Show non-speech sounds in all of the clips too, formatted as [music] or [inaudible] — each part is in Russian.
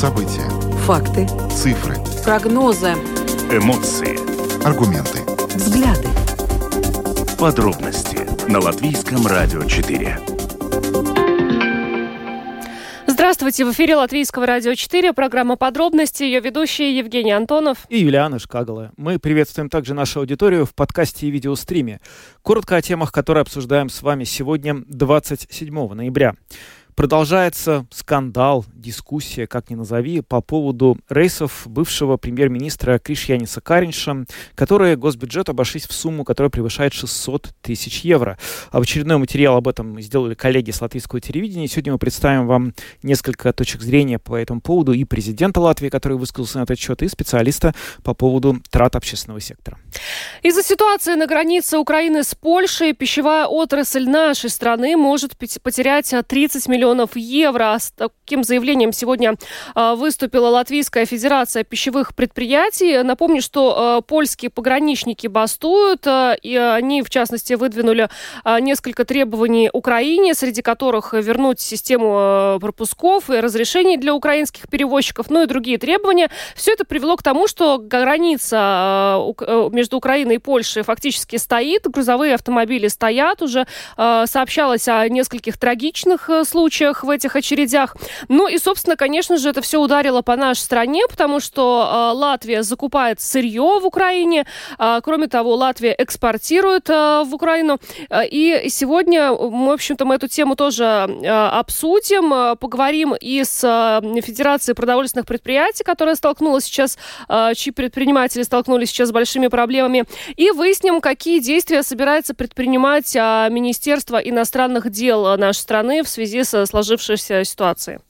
События. Факты. Цифры. Прогнозы. Эмоции. Аргументы. Взгляды. Подробности на Латвийском радио 4. Здравствуйте, в эфире Латвийского радио 4, программа «Подробности», ее ведущие Евгений Антонов и Юлиана Шкагала. Мы приветствуем также нашу аудиторию в подкасте и видеостриме. Коротко о темах, которые обсуждаем с вами сегодня, 27 ноября. Продолжается скандал, дискуссия, как ни назови, по поводу рейсов бывшего премьер-министра Кришьяниса Каринша, которые госбюджет обошлись в сумму, которая превышает 600 тысяч евро. Очередной материал об этом сделали коллеги с латвийского телевидения. Сегодня мы представим вам несколько точек зрения по этому поводу и президента Латвии, который высказался на этот счет, и специалиста по поводу трат общественного сектора. Из-за ситуации на границе Украины с Польшей пищевая отрасль нашей страны может потерять 30 миллионов миллионов евро. С таким заявлением сегодня а, выступила Латвийская Федерация пищевых предприятий. Напомню, что а, польские пограничники бастуют, а, и они, в частности, выдвинули несколько требований Украине, среди которых вернуть систему пропусков и разрешений для украинских перевозчиков, ну и другие требования. Все это привело к тому, что граница между Украиной и Польшей фактически стоит, грузовые автомобили стоят уже. Сообщалось о нескольких трагичных случаях случаях в этих очередях. Ну и, собственно, конечно же, это все ударило по нашей стране, потому что э, Латвия закупает сырье в Украине. Э, кроме того, Латвия экспортирует э, в Украину. И сегодня в общем-то, мы эту тему тоже э, обсудим, поговорим и с э, Федерацией продовольственных предприятий, которая столкнулась сейчас, э, чьи предприниматели столкнулись сейчас с большими проблемами, и выясним, какие действия собирается предпринимать э, Министерство иностранных дел нашей страны в связи с сложившейся ситуации.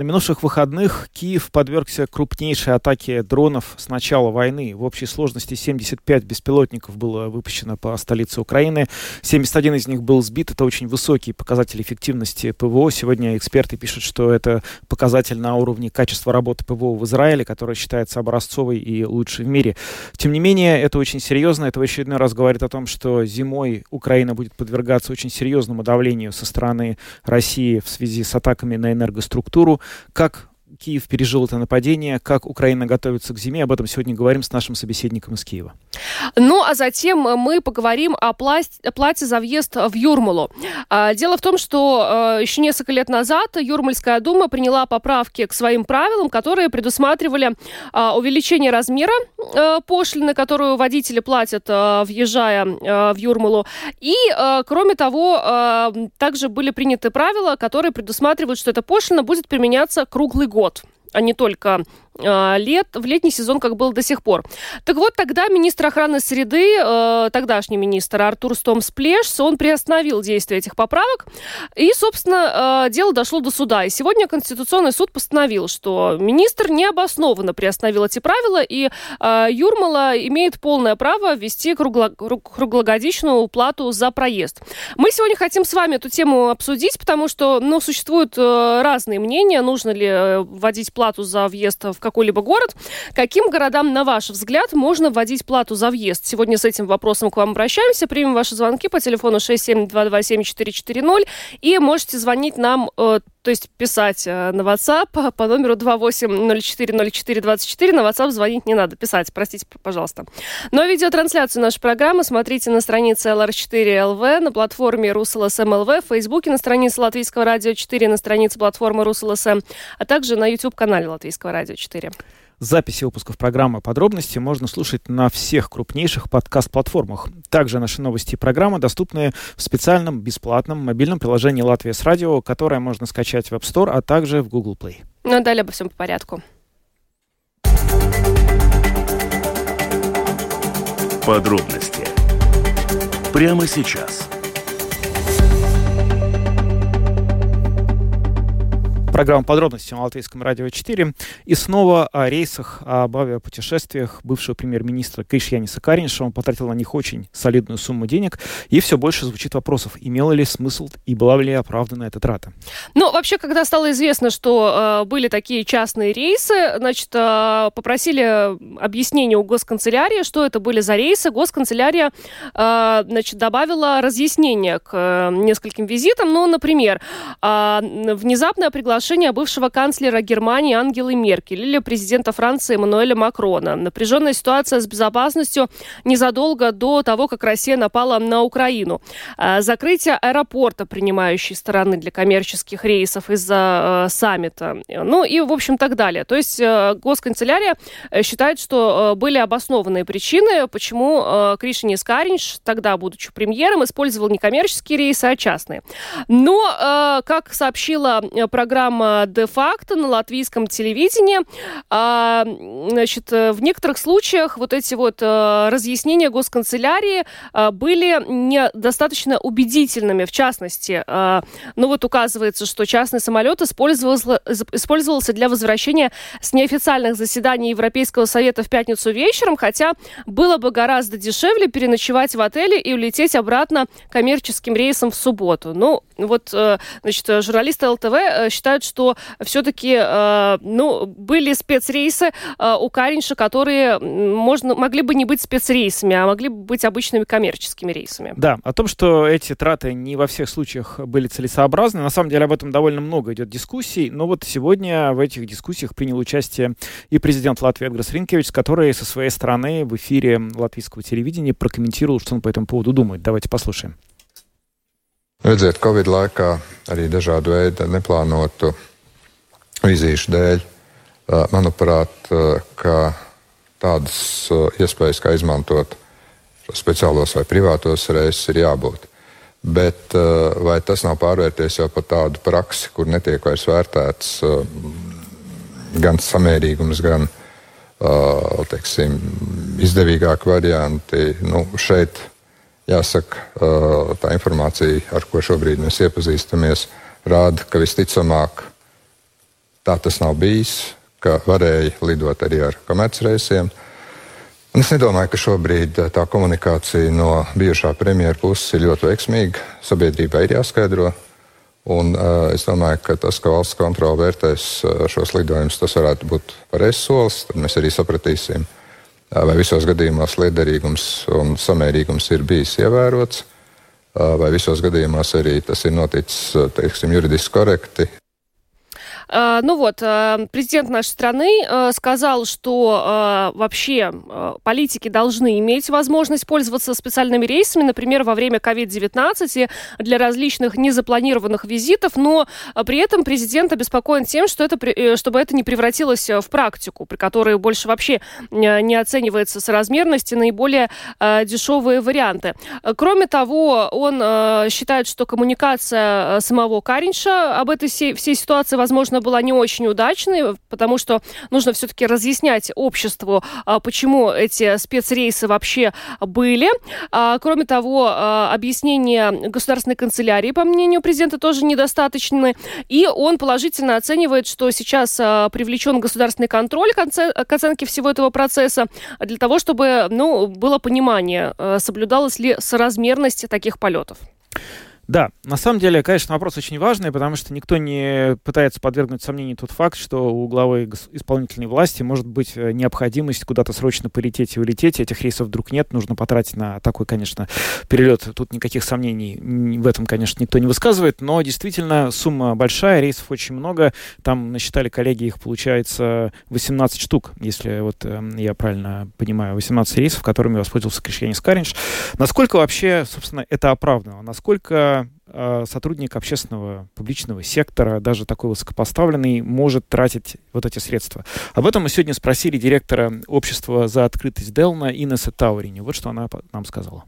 На минувших выходных Киев подвергся крупнейшей атаке дронов с начала войны. В общей сложности 75 беспилотников было выпущено по столице Украины. 71 из них был сбит. Это очень высокий показатель эффективности ПВО. Сегодня эксперты пишут, что это показатель на уровне качества работы ПВО в Израиле, которая считается образцовой и лучшей в мире. Тем не менее, это очень серьезно. Это в очередной раз говорит о том, что зимой Украина будет подвергаться очень серьезному давлению со стороны России в связи с атаками на энергоструктуру как Киев пережил это нападение, как Украина готовится к зиме. Об этом сегодня говорим с нашим собеседником из Киева. Ну, а затем мы поговорим о плате, за въезд в Юрмалу. А, дело в том, что а, еще несколько лет назад Юрмальская дума приняла поправки к своим правилам, которые предусматривали а, увеличение размера пошлины, которую водители платят, въезжая в Юрмалу. И, кроме того, также были приняты правила, которые предусматривают, что эта пошлина будет применяться круглый год а не только лет, в летний сезон, как было до сих пор. Так вот, тогда министр охраны среды, э, тогдашний министр Артур Стомсплешс, он приостановил действие этих поправок, и, собственно, э, дело дошло до суда. И сегодня Конституционный суд постановил, что министр необоснованно приостановил эти правила, и э, Юрмала имеет полное право ввести кругло, круглогодичную плату за проезд. Мы сегодня хотим с вами эту тему обсудить, потому что, ну, существуют разные мнения, нужно ли вводить плату за въезд в какой-либо город. Каким городам, на ваш взгляд, можно вводить плату за въезд? Сегодня с этим вопросом к вам обращаемся. Примем ваши звонки по телефону 67227-440 и можете звонить нам э, то есть писать э, на WhatsApp [laughs] по номеру 28040424. На WhatsApp звонить не надо, писать, простите, пожалуйста. Но видеотрансляцию нашей программы смотрите на странице LR4LV, на платформе RusLSM.LV, в Фейсбуке, на странице Латвийского радио 4, на странице платформы RusLSM, а также на YouTube-канале Латвийского радио 4. Записи выпусков программы «Подробности» можно слушать на всех крупнейших подкаст-платформах. Также наши новости и программы доступны в специальном бесплатном мобильном приложении «Латвия с радио», которое можно скачать в App Store, а также в Google Play. Ну а далее обо всем по порядку. Подробности прямо сейчас – Программа подробности на Латвийском радио 4. И снова о рейсах, об авиапутешествиях бывшего премьер-министра Кришьяниса Каринша. Он потратил на них очень солидную сумму денег. И все больше звучит вопросов, имела ли смысл и была ли оправдана эта трата. Ну, вообще, когда стало известно, что э, были такие частные рейсы, значит, э, попросили объяснение у госканцелярии, что это были за рейсы. Госканцелярия, э, значит, добавила разъяснение к э, нескольким визитам. Ну, например, э, внезапное приглашение решение бывшего канцлера Германии Ангелы Меркель или президента Франции Эммануэля Макрона. Напряженная ситуация с безопасностью незадолго до того, как Россия напала на Украину. А, закрытие аэропорта, принимающей стороны для коммерческих рейсов из-за э, саммита. Ну и, в общем, так далее. То есть э, госканцелярия э, считает, что были обоснованные причины, почему Кришини Скаринч, тогда будучи премьером, использовал не коммерческие рейсы, а частные. Но, как сообщила программа «Де-факто» на латвийском телевидении, а, значит, в некоторых случаях вот эти вот разъяснения госканцелярии были недостаточно убедительными. В частности, ну вот указывается, что частный самолет использовался, использовался для возвращения с неофициальных заседаний Европейского совета в пятницу вечером, хотя было бы гораздо дешевле переночевать в отеле и улететь обратно коммерческим рейсом в субботу. Ну, вот, э, значит, журналисты ЛТВ э, считают, что все-таки, э, ну, были спецрейсы у Каринша, которые можно, могли бы не быть спецрейсами, а могли бы быть обычными коммерческими рейсами. Да, о том, что эти траты не во всех случаях были целесообразны. На самом деле об этом довольно много идет дискуссий, но вот сегодня в этих дискуссиях принял участие и президент Латвии Эдгарс Ринкевич, который со своей стороны в эфире латвийского телевидения прокомментировал, что он по этому поводу думает. Давайте послушаем. Redziet, Covid laikā arī dažādu veidu neplānotu vizīšu dēļ, manuprāt, ka tādas iespējas, kā izmantot speciālos vai privātos reisus, ir jābūt. Bet vai tas nav pārvērties jau par tādu praksi, kur netiek vairs vērtēts gan samērīgums, gan teiksim, izdevīgāki varianti? Nu, šeit Jāsaka, tā informācija, ar ko šobrīd mēs iepazīstamies, rāda, ka visticamāk tā tas nav bijis, ka varēja lidot arī ar komercreisiem. Un es nedomāju, ka šobrīd tā komunikācija no bijušā premjera puses ir ļoti veiksmīga. Sabiedrībai ir jāskaidro. Un, uh, es domāju, ka tas, ka valsts kontrole vērtēs šos lidojumus, tas varētu būt pareizs solis. Tad mēs arī sapratīsim, uh, vai visos gadījumos liederīgums un samērīgums ir bijis ievērots, vai visos gadījumos arī tas ir noticis teiksim, juridiski korekti, ну вот, э, президент нашей страны э, сказал, что э, вообще политики должны иметь возможность пользоваться специальными рейсами, например, во время COVID-19 для различных незапланированных визитов, но при этом президент обеспокоен тем, что это, чтобы это не превратилось в практику, при которой больше вообще не оценивается соразмерность и наиболее дешевые варианты. Кроме того, он считает, что коммуникация самого Каринша об этой всей ситуации, возможно, была не очень удачной, потому что нужно все-таки разъяснять обществу, а, почему эти спецрейсы вообще были. А, кроме того, а, объяснения государственной канцелярии, по мнению президента, тоже недостаточны. И он положительно оценивает, что сейчас привлечен государственный контроль к оценке всего этого процесса для того, чтобы ну, было понимание, соблюдалась ли соразмерность таких полетов. Да, на самом деле, конечно, вопрос очень важный, потому что никто не пытается подвергнуть сомнению тот факт, что у главы исполнительной власти может быть э, необходимость куда-то срочно полететь и улететь. Этих рейсов вдруг нет, нужно потратить на такой, конечно, перелет. Тут никаких сомнений в этом, конечно, никто не высказывает, но действительно сумма большая, рейсов очень много. Там насчитали коллеги, их получается 18 штук, если вот э, я правильно понимаю, 18 рейсов, которыми воспользовался Кришьянис Каринч. Насколько вообще, собственно, это оправдано? Насколько сотрудник общественного публичного сектора, даже такой высокопоставленный, может тратить вот эти средства. Об этом мы сегодня спросили директора общества за открытость Делна Инесса Таурини. Вот что она нам сказала.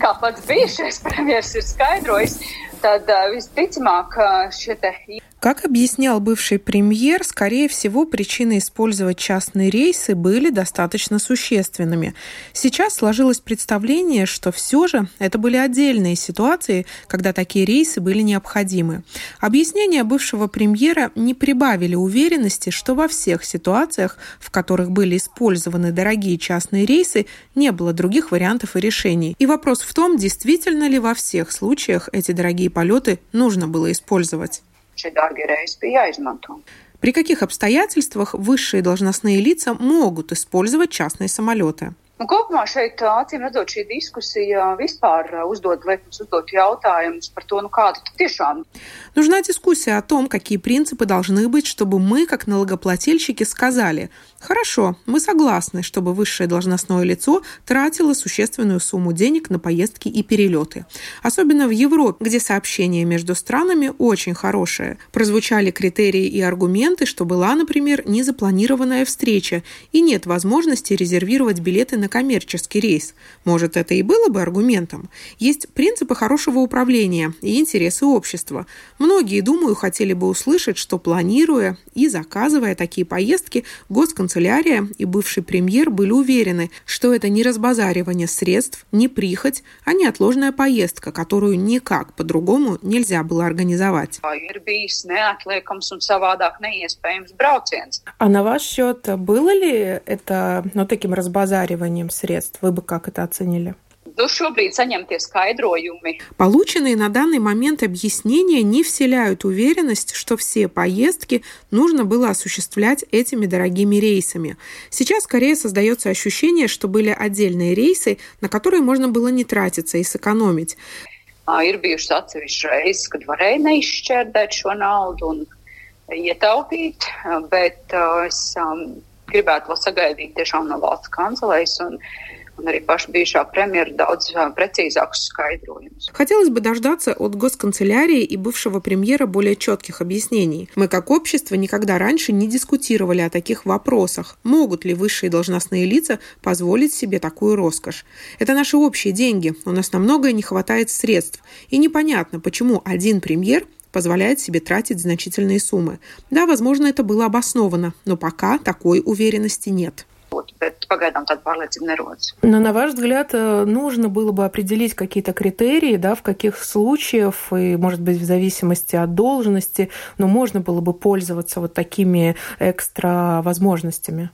Kā pats bijušais [laughs] premjeras ir skaidrojis, tad visticamāk šie te как объяснял бывший премьер, скорее всего, причины использовать частные рейсы были достаточно существенными. Сейчас сложилось представление, что все же это были отдельные ситуации, когда такие рейсы были необходимы. Объяснения бывшего премьера не прибавили уверенности, что во всех ситуациях, в которых были использованы дорогие частные рейсы, не было других вариантов и решений. И вопрос в том, действительно ли во всех случаях эти дорогие полеты нужно было использовать. При каких обстоятельствах высшие должностные лица могут использовать частные самолеты? Un kopumā šeit, acīm redzot, šī diskusija vispār uzdod, liek mums uzdot jautājumus par то, ну kāda tiešām. Нужна дискуссия о том, какие принципы должны быть, чтобы мы, как налогоплательщики, сказали – Хорошо, мы согласны, чтобы высшее должностное лицо тратило существенную сумму денег на поездки и перелеты. Особенно в Европе, где сообщение между странами очень хорошее. Прозвучали критерии и аргументы, что была, например, незапланированная встреча и нет возможности резервировать билеты на коммерческий рейс. Может, это и было бы аргументом. Есть принципы хорошего управления и интересы общества. Многие, думаю, хотели бы услышать, что планируя и заказывая такие поездки, госконцерт канцелярия и бывший премьер были уверены, что это не разбазаривание средств, не прихоть, а неотложная поездка, которую никак по-другому нельзя было организовать. А на ваш счет было ли это ну, таким разбазариванием средств? Вы бы как это оценили? Nu, šobrīd saņemtie skaidrojumi. Полученные на данный момент объяснения не вселяют уверенность, что все поездки нужно было осуществлять этими дорогими рейсами. Сейчас скорее создается ощущение, что были отдельные рейсы, на которые можно было не тратиться и сэкономить. Ir bijušas atsevišķas reizes, kad varēja neizšķērdēt šo naudu un ietaupīt, bet es um, gribētu vēl sagaidīt tiešām no valsts un uh, un arī paša bijušā premjera daudz прецизākus skaidrojumus. Хотелось бы дождаться от госканцелярии и бывшего премьера более четких объяснений. Мы как общество никогда раньше не дискутировали о таких вопросах. Могут ли высшие должностные лица позволить себе такую роскошь? Это наши общие деньги. У нас на многое не хватает средств. И непонятно, почему один премьер позволяет себе тратить значительные суммы. Да, возможно, это было обосновано, но пока такой уверенности нет būtu, bet pagaidām tāda pārliecība nerodas. Но, на ваш взгляд, э, нужно было бы определить какие-то критерии, да, в каких случаях, и, может быть, в зависимости от должности, но можно было бы пользоваться вот такими экстра возможностями?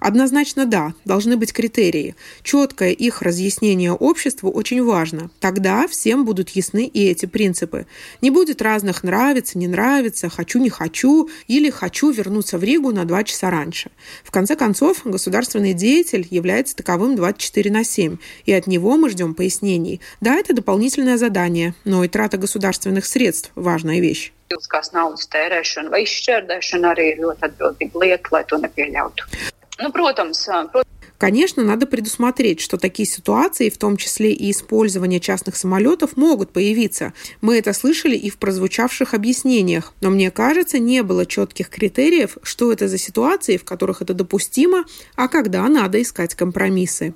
Однозначно да, должны быть критерии. Четкое их разъяснение обществу очень важно. Тогда всем будут ясны и эти принципы. Не будет разных нравится, не нравится, хочу, не хочу, или хочу вернуться в Ригу на два часа раньше. В конце концов, государственный деятель является таковым 24 на 7, и от него мы ждем пояснений. Да, это дополнительное задание, но и трата государственных средств – важная вещь. Pilskās naudas tērēšana Конечно, надо предусмотреть, что такие ситуации, в том числе и использование частных самолетов, могут появиться. Мы это слышали и в прозвучавших объяснениях. Но мне кажется, не было четких критериев, что это за ситуации, в которых это допустимо, а когда надо искать компромиссы.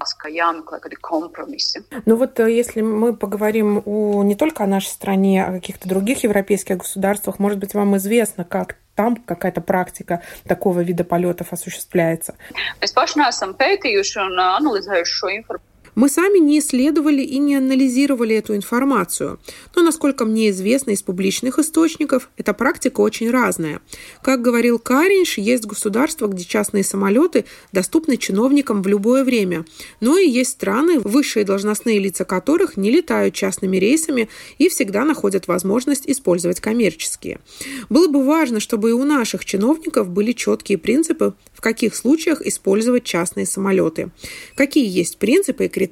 Ну вот э, если мы поговорим о, не только о нашей стране, а о каких-то других европейских государствах, может быть, вам известно, как там какая-то практика такого вида полетов осуществляется. Pētījuši un analizējuši šo informāciju. Мы сами не исследовали и не анализировали эту информацию, но, насколько мне известно из публичных источников, эта практика очень разная. Как говорил Каринш, есть государства, где частные самолеты доступны чиновникам в любое время, но и есть страны, высшие должностные лица которых не летают частными рейсами и всегда находят возможность использовать коммерческие. Было бы важно, чтобы и у наших чиновников были четкие принципы, в каких случаях использовать частные самолеты. Какие есть принципы и критерии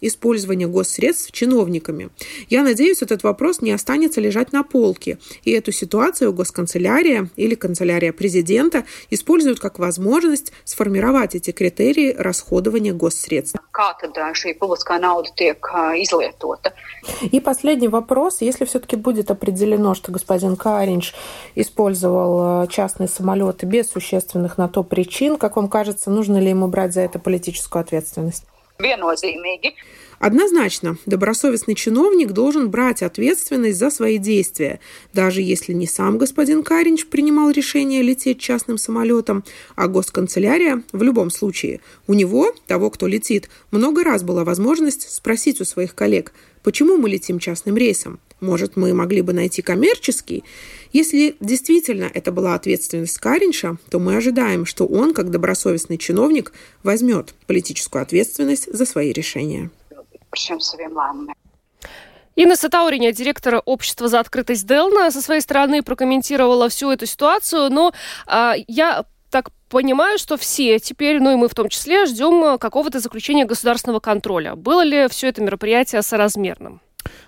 использования госсредств чиновниками. Я надеюсь, этот вопрос не останется лежать на полке, и эту ситуацию госканцелярия или канцелярия президента используют как возможность сформировать эти критерии расходования госсредств. И последний вопрос. Если все-таки будет определено, что господин Каринч использовал частные самолеты без существенных на то причин, причин, как вам кажется, нужно ли ему брать за это политическую ответственность? Однозначно, добросовестный чиновник должен брать ответственность за свои действия, даже если не сам господин Каринч принимал решение лететь частным самолетом, а госканцелярия в любом случае. У него, того, кто летит, много раз была возможность спросить у своих коллег, почему мы летим частным рейсом. Может, мы могли бы найти коммерческий? Если действительно это была ответственность Каринша, то мы ожидаем, что он, как добросовестный чиновник, возьмет политическую ответственность за свои решения. Инна Сатауриня, директор общества за открытость Делна, со своей стороны прокомментировала всю эту ситуацию, но а, я так понимаю, что все теперь, ну и мы в том числе, ждем какого-то заключения государственного контроля. Было ли все это мероприятие соразмерным?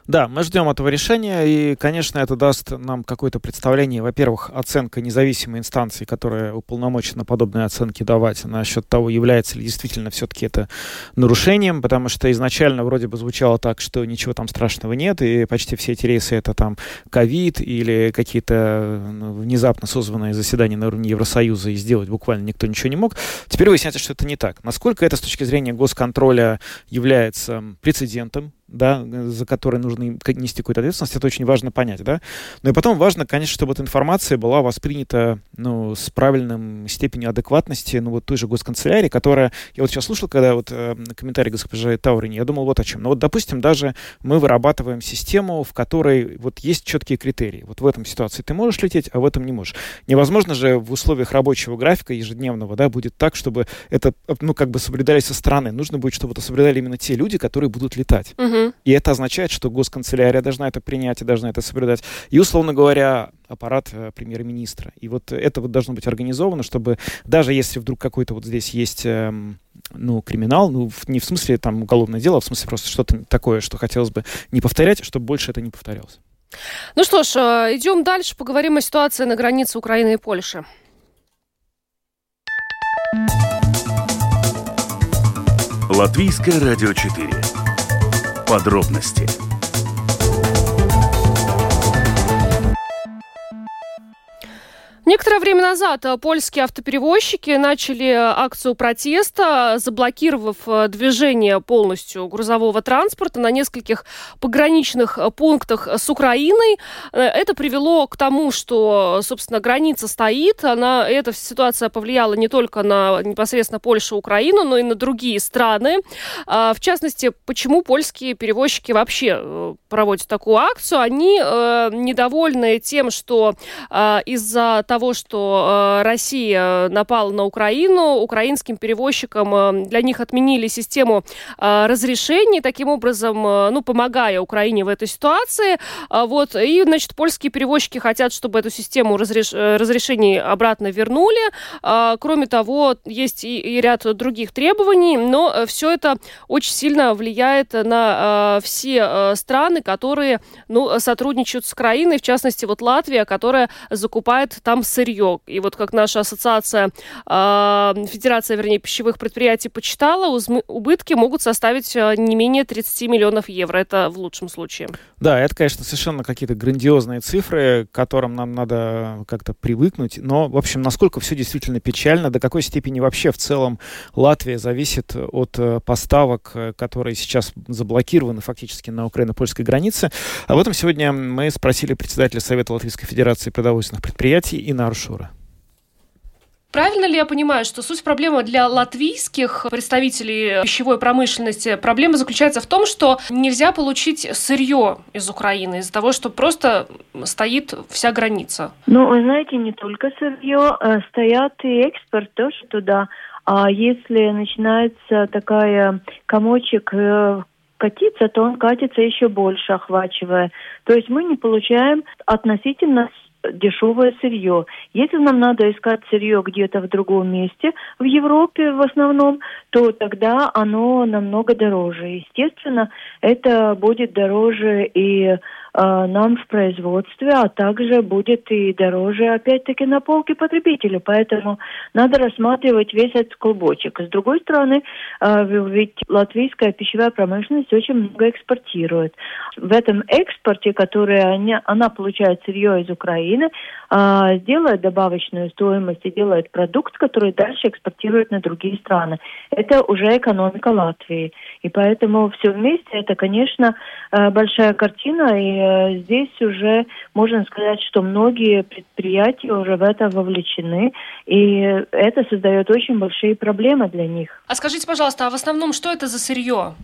Да, мы ждем этого решения, и, конечно, это даст нам какое-то представление, во-первых, оценка независимой инстанции, которая уполномочена подобные оценки давать, насчет того, является ли действительно все-таки это нарушением, потому что изначально вроде бы звучало так, что ничего там страшного нет, и почти все эти рейсы это там ковид или какие-то ну, внезапно созванные заседания на уровне Евросоюза, и сделать буквально никто ничего не мог. Теперь выясняется, что это не так. Насколько это с точки зрения госконтроля является прецедентом, да, за который нужно нести какую-то ответственность, это очень важно понять, да. Но и потом важно, конечно, чтобы эта информация была воспринята, ну, с правильным степенью адекватности, ну, вот той же госканцелярии, которая, я вот сейчас слушал, когда вот э, комментарий госпожи Таурини, я думал вот о чем. Ну, вот, допустим, даже мы вырабатываем систему, в которой вот есть четкие критерии. Вот в этом ситуации ты можешь лететь, а в этом не можешь. Невозможно же в условиях рабочего графика ежедневного, да, будет так, чтобы это, ну, как бы соблюдались со стороны. Нужно будет, чтобы это соблюдали именно те люди, которые будут летать. Угу. И это означает, что госканцелярия должна это принять и должна это соблюдать. И, условно говоря, аппарат э, премьер-министра. И вот это вот должно быть организовано, чтобы даже если вдруг какой-то вот здесь есть э, ну, криминал, ну, в, не в смысле там уголовное дело, а в смысле просто что-то такое, что хотелось бы не повторять, чтобы больше это не повторялось. Ну что ж, э, идем дальше, поговорим о ситуации на границе Украины и Польши. Латвийское радио 4. Подробности Некоторое время назад э, польские автоперевозчики начали акцию протеста, заблокировав э, движение полностью грузового транспорта на нескольких пограничных э, пунктах с Украиной. Это привело к тому, что, собственно, граница стоит. Она, эта ситуация повлияла не только на непосредственно Польшу и Украину, но и на другие страны. А, в частности, почему польские перевозчики вообще проводят такую акцию? Они недовольны тем, что из-за того, того, что э, Россия напала на Украину, украинским перевозчикам э, для них отменили систему э, разрешений, таким образом, ну, помогая Украине в этой ситуации. Вот, и, значит, польские перевозчики хотят, чтобы эту систему разреш... разрешений обратно вернули. Кроме того, есть и ряд других требований, но все это очень сильно влияет на все страны, которые, ну, сотрудничают с Украиной, в частности, вот Латвия, которая закупает там сырье. И вот как наша ассоциация, э, Федерация, вернее, пищевых предприятий почитала, убытки могут составить а, не менее 30 миллионов евро. Это в лучшем случае. Да, это, конечно, совершенно какие-то грандиозные цифры, к которым нам надо как-то привыкнуть. Но, в общем, насколько все действительно печально, до какой степени вообще в целом Латвия зависит от э, поставок, э, которые сейчас заблокированы фактически на украино-польской границе. Об этом сегодня мы спросили председателя Совета Латвийской Федерации продовольственных предприятий и Аршура. Правильно ли я понимаю, что суть проблемы для латвийских представителей пищевой промышленности, проблема заключается в том, что нельзя получить сырье из Украины из-за того, что просто стоит вся граница? Ну, вы знаете, не только сырье, а стоят и экспорт тоже туда. А если начинается такая комочек э, катиться, то он катится еще больше, охвачивая. То есть мы не получаем относительно дешевое сырье. Если нам надо искать сырье где-то в другом месте, в Европе в основном, то тогда оно намного дороже. Естественно, это будет дороже и нам в производстве, а также будет и дороже, опять-таки, на полке потребителю. Поэтому надо рассматривать весь этот клубочек. С другой стороны, э, ведь латвийская пищевая промышленность очень много экспортирует. В этом экспорте, который они, она получает сырье из Украины, э, сделает добавочную стоимость и делает продукт, который дальше экспортирует на другие страны. Это уже экономика Латвии. И поэтому все вместе это, конечно, большая картина, и Э, здесь уже можно сказать, что многие предприятия уже в это вовлечены, и это создает очень большие проблемы для них. А скажите, пожалуйста, а в основном что это за сырье?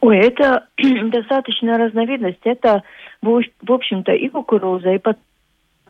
Ой, это [clears throat] достаточно разновидность. Это, в общем-то, и кукуруза, и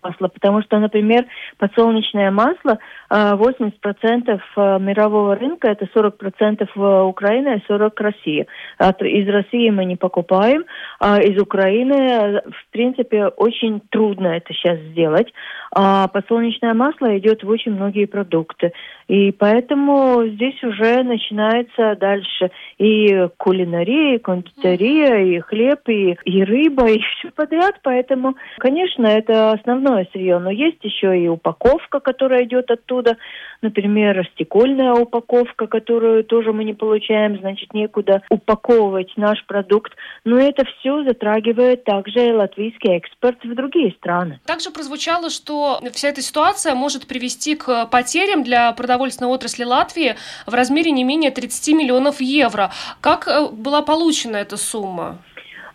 масла, потому что, например, подсолнечное масло 80% мирового рынка, это 40% в Украине и 40% России. Из России мы не покупаем, а из Украины, в принципе, очень трудно это сейчас сделать. А подсолнечное масло идет в очень многие продукты. И поэтому здесь уже начинается дальше и кулинария, и кондитерия, и хлеб, и, и рыба, и все подряд. Поэтому, конечно, это основное сырье. Но есть еще и упаковка, которая идет оттуда. Например, стекольная упаковка, которую тоже мы не получаем, значит, некуда упаковывать наш продукт. Но это все затрагивает также латвийский экспорт в другие страны. Также прозвучало, что вся эта ситуация может привести к потерям для продовольственной отрасли Латвии в размере не менее 30 миллионов евро. Как э, была получена эта сумма?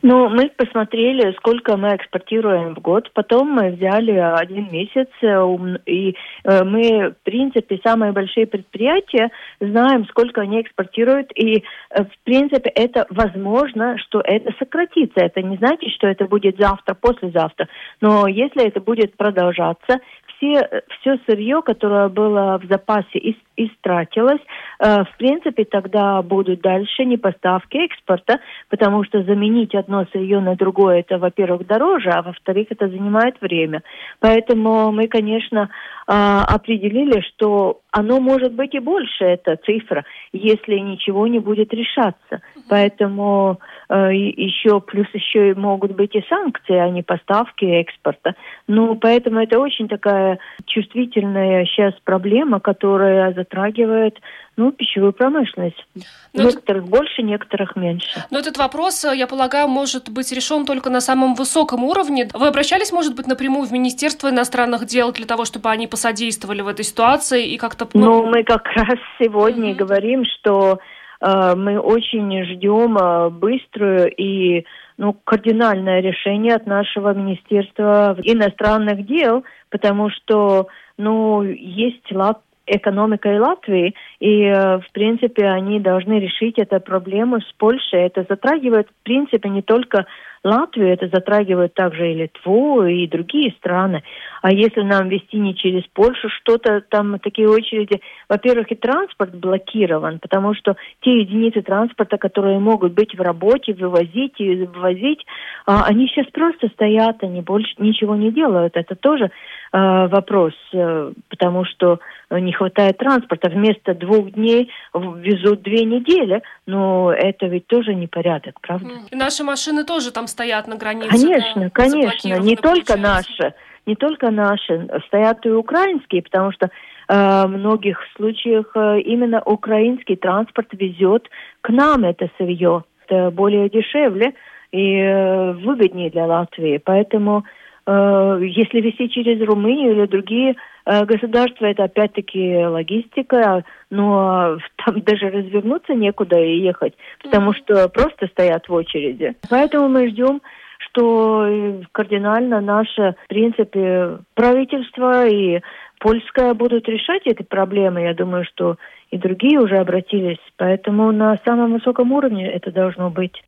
Ну, мы посмотрели, сколько мы экспортируем в год. Потом мы взяли один месяц, э, и э, мы, в принципе, самые большие предприятия, знаем, сколько они экспортируют, и, в принципе, это возможно, что это сократится. Это не значит, что это будет завтра, послезавтра. Но если это будет продолжаться, все, все сырье, которое было в запасе, истратилось. Э, в принципе, тогда будут дальше не поставки экспорта, потому что заменить одно сырье на другое, это, во-первых, дороже, а во-вторых, это занимает время. Поэтому мы, конечно, э, определили, что оно может быть и больше, эта цифра, если ничего не будет решаться. Поэтому э, еще, плюс еще могут быть и санкции, а не поставки экспорта. Ну, поэтому это очень такая чувствительная сейчас проблема, которая затрагивает ну, пищевую промышленность. Но ну, некоторых это... больше, некоторых меньше. Но этот вопрос, я полагаю, может быть решен только на самом высоком уровне. Вы обращались, может быть, напрямую в Министерство иностранных дел для того, чтобы они посодействовали в этой ситуации и как-то... Ну, ну мы как раз сегодня mm-hmm. говорим, что э, мы очень ждем э, быструю и ну, кардинальное решение от нашего Министерства иностранных дел, потому что ну, есть лап экономикой Латвии, и, э, в принципе, они должны решить эту проблему с Польшей. Это затрагивает, в принципе, не только Латвию, это затрагивает также и Литву, и другие страны. А если нам вести не через Польшу что-то, там такие очереди, во-первых, и транспорт блокирован, потому что те единицы транспорта, которые могут быть в работе, вывозить и вывозить, а, они сейчас просто стоят, они больше ничего не делают. Это тоже вопрос, э, потому что не хватает транспорта. Вместо двух дней везут две недели, но это ведь тоже непорядок, правда? И наши машины тоже там стоят на границе. Конечно, да, конечно, не только наши, не только наши, стоят и украинские, потому что э, в многих случаях э, именно украинский транспорт везет к нам это сырье. Это более дешевле и э, выгоднее для Латвии. Поэтому э, если вести через Румынию или другие э, государства, это опять-таки логистика, но [laughs] там даже развернуться некуда и ехать, потому что просто стоят в очереди. Поэтому мы ждем что э, кардинально наше, в принципе, правительство и польское будут решать эти проблемы. Я думаю, что и другие уже обратились. Поэтому на самом высоком уровне это должно быть.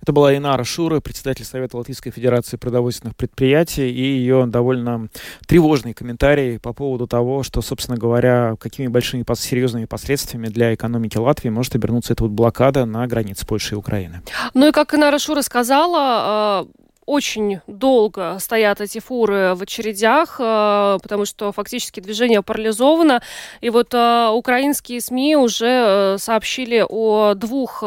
Это была Инара Шура, председатель Совета Латвийской Федерации продовольственных предприятий, и ее довольно тревожный комментарий по поводу того, что, собственно говоря, какими большими серьезными последствиями для экономики Латвии может обернуться эта вот блокада на границе Польши и Украины. Ну и как Инара Шура сказала, а, очень долго стоят эти фуры в очередях, э, потому что фактически движение парализовано. И вот э, украинские СМИ уже э, сообщили о двух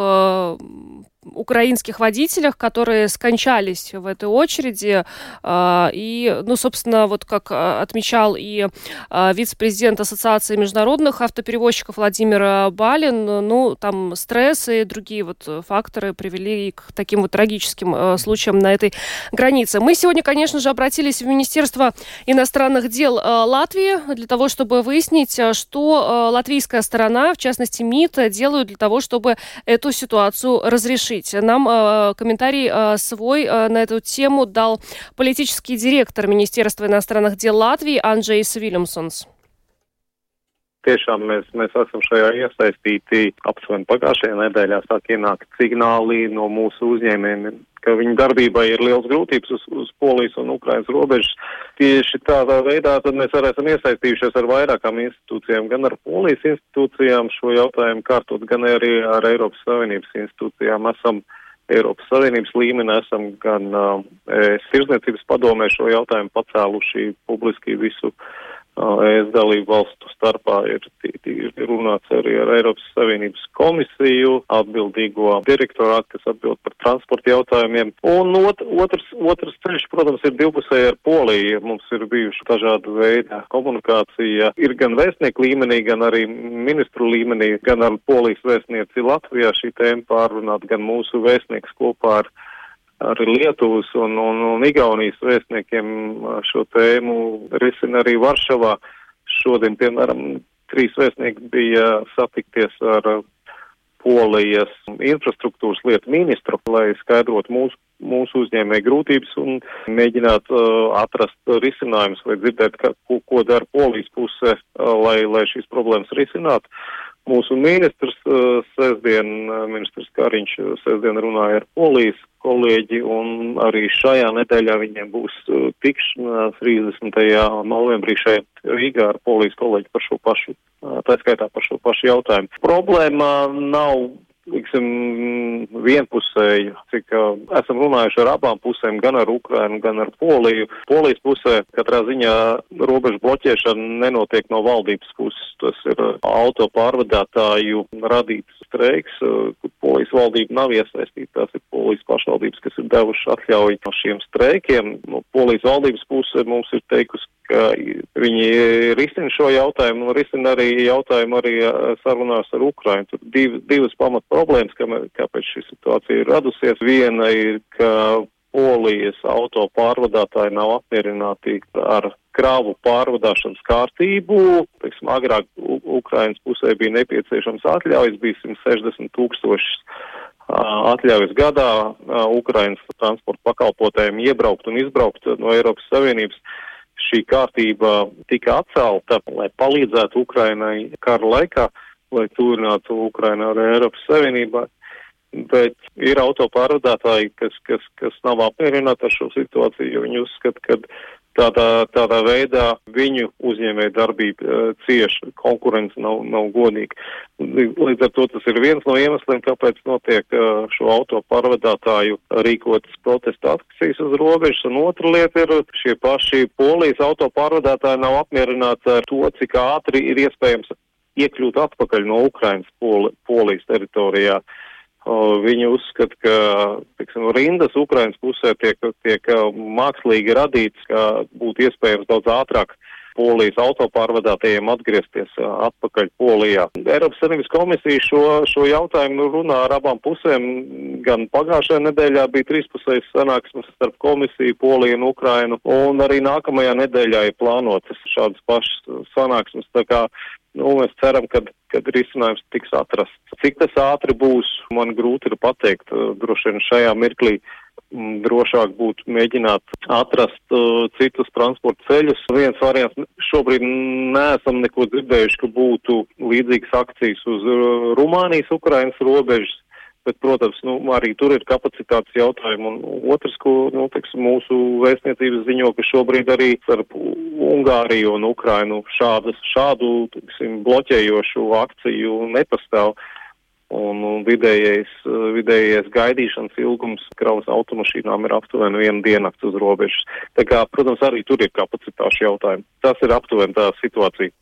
украинских водителях, которые скончались в этой очереди. А, и, ну, собственно, вот как а, отмечал и а, вице-президент Ассоциации международных автоперевозчиков Владимир Балин, ну, там стресс и другие вот факторы привели к таким вот трагическим случаям на этой границе. Мы сегодня, конечно же, обратились в Министерство иностранных дел Латвии для того, чтобы выяснить, что латвийская сторона, в частности МИД, делают для того, чтобы эту ситуацию разрешить решить. Нам э, комментарий э, свой э, на эту тему дал политический директор Министерства иностранных дел Латвии Анджей Свильямсонс. tiešām mēs, mēs esam šajā iesaistīti. Aptuveni pagājušajā nedēļā sāk ienākt signāli no mūsu uzņēmējiem, ka viņu darbībai ir liels grūtības uz, uz Polijas un Ukrainas robežas. Tieši tādā veidā tad mēs arī esam iesaistījušies ar vairākām institūcijām, gan ar Polijas institūcijām šo jautājumu kārtot, gan arī ar Eiropas Savienības institūcijām. Esam Eiropas Savienības līmenī esam gan uh, Tirzniecības padomē šo jautājumu pacēluši publiski visu ES dalību valstu starpā ir, ir runāts arī ar Eiropas Savienības komisiju, atbildīgo direktorātu, kas atbild par transporta jautājumiem. Un ot, otrs, otrs ceļš, protams, ir divpusēji ar Poliju. Mums ir bijuši dažāda veida komunikācija. Ir gan vēstnieku līmenī, gan arī ministru līmenī, gan ar Polijas vēstnieci Latvijā šī tēma pārunāt, gan mūsu vēstnieks kopā ar arī Lietuvas un, un, un Igaunijas vēstniekiem šo tēmu risina arī Varšavā. Šodien, piemēram, trīs vēstnieki bija satikties ar Polijas infrastruktūras lietu ministru, lai skaidrotu mūsu, mūsu uzņēmēju grūtības un mēģinātu uh, atrast risinājumus vai dzirdēt, ka, ko, ko dara Polijas puse, uh, lai, lai šīs problēmas risinātu. Mūsu ministrs uh, sēsdien, uh, ministrs Kariņš sēsdien runāja ar polijas kolēģi un arī šajā nedēļā viņiem būs tikšanās 30. novembrī šeit Rīgā ar polijas kolēģi par šo pašu, tā skaitā par šo pašu jautājumu. Problēma nav liksim, vienpusēju, cik uh, esam runājuši ar abām pusēm, gan ar Ukrainu, gan ar Poliju. Polijas pusē katrā ziņā robežu bloķēšana nenotiek no valdības puses. Tas ir uh, auto pārvadātāju radīts streiks, uh, kur Polijas valdība nav iesaistīta. Tās ir Polijas pašvaldības, kas ir devuši atļauju šiem streikiem. No Polijas valdības puse mums ir teikusi, ka viņi risina šo jautājumu un risina arī jautājumu arī sarunās ar Ukrainu. Tur div, divas pamat problēmas, kā, kāpēc šī situācija ir radusies. Viena ir, ka Polijas auto pārvadātāji nav apmierināti ar krāvu pārvadāšanas kārtību. Teiksim, agrāk U Ukrainas pusē bija nepieciešams atļaujas, bija 160 tūkstošas atļaujas gadā Ukrainas transporta pakalpotājiem iebraukt un izbraukt no Eiropas Savienības šī kārtība tika atcelta, lai palīdzētu Ukrainai kara laikā, lai tuvinātu Ukrainu ar Eiropas Savienībā. Bet ir autopārvadātāji, kas, kas, kas nav apmierināti ar šo situāciju, jo viņi uzskata, ka tādā, tādā veidā viņu uzņēmē darbība uh, cieši, konkurence nav, nav godīga. Līdz ar to tas ir viens no iemesliem, kāpēc notiek uh, šo auto pārvadātāju rīkotas protesta akcijas uz robežas, un otra lieta ir šie paši polijas auto pārvadātāji nav apmierināti ar to, cik ātri ir iespējams iekļūt atpakaļ no Ukrainas poli, polijas teritorijā. Uh, Viņi uzskata, ka tiksim, rindas Ukrainas pusē tiek, tiek mākslīgi radīts, ka būtu iespējams daudz ātrāk Polijas autopārvadātājiem atgriezties atpakaļ Polijā. Eiropas Savienības komisija šo, šo jautājumu runā ar abām pusēm. Gan pagājušajā nedēļā bija trīspusējas sanāksmes starp komisiju, Poliju un Ukrainu, un arī nākamajā nedēļā ir plānotas šādas pašas sanāksmes. Tā kā Nu, mēs ceram, ka, kad risinājums tiks atrasts. Cik tas ātri būs, man grūti ir pateikt. Droši vien šajā mirklī m, drošāk būtu mēģināt atrast uh, citus transporta ceļus. Viens variants šobrīd neesam neko dzirdējuši, ka būtu līdzīgas akcijas uz uh, Rumānijas-Ukrainas robežas. Bet, protams, nu, arī tur ir kapacitātes jautājumi. Un otrs, ko nu, teiks, mūsu vēstniecības ziņo, ka šobrīd arī starp Ungāriju un Ukrainu šādas, šādu teiksim, bloķējošu akciju nepastāv. Un, un vidējais, vidējais gaidīšanas ilgums kravas automašīnām ir aptuveni viena diennakts uz robežas. Tā kā, protams, arī tur ir kapacitāšu jautājumi. Tas ir aptuveni tā situācija.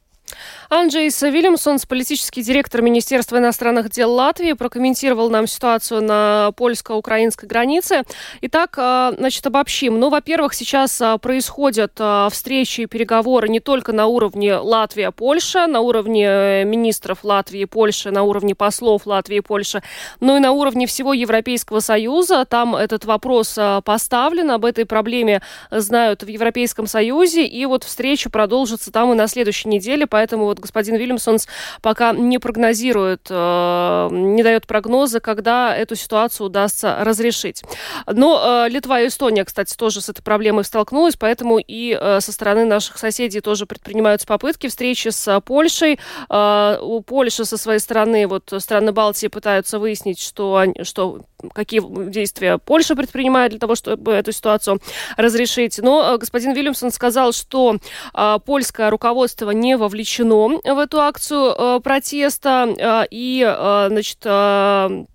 Анджейс Вильямсонс, политический директор Министерства иностранных дел Латвии, прокомментировал нам ситуацию на польско-украинской границе. Итак, а, значит, обобщим. Ну, во-первых, сейчас а, происходят а, встречи и переговоры не только на уровне Латвия-Польша, на уровне э, министров Латвии и Польши, на уровне послов Латвии и Польши, но и на уровне всего Европейского Союза. Там этот вопрос поставлен, об этой проблеме знают в Европейском Союзе, и вот встреча продолжится там и на следующей неделе, поэтому вот господин Вильямсонс пока не прогнозирует, э, не дает прогноза, когда эту ситуацию удастся разрешить. Но э, Литва и Эстония, кстати, тоже с этой проблемой столкнулась, поэтому и э, со стороны наших соседей тоже предпринимаются попытки встречи с Польшей. У Польши со своей стороны, вот страны Балтии пытаются выяснить, что, что какие действия Польша предпринимает для того, чтобы эту ситуацию разрешить. Но господин Вильямсон сказал, что польское руководство не вовлечено в эту акцию протеста и, значит, Э,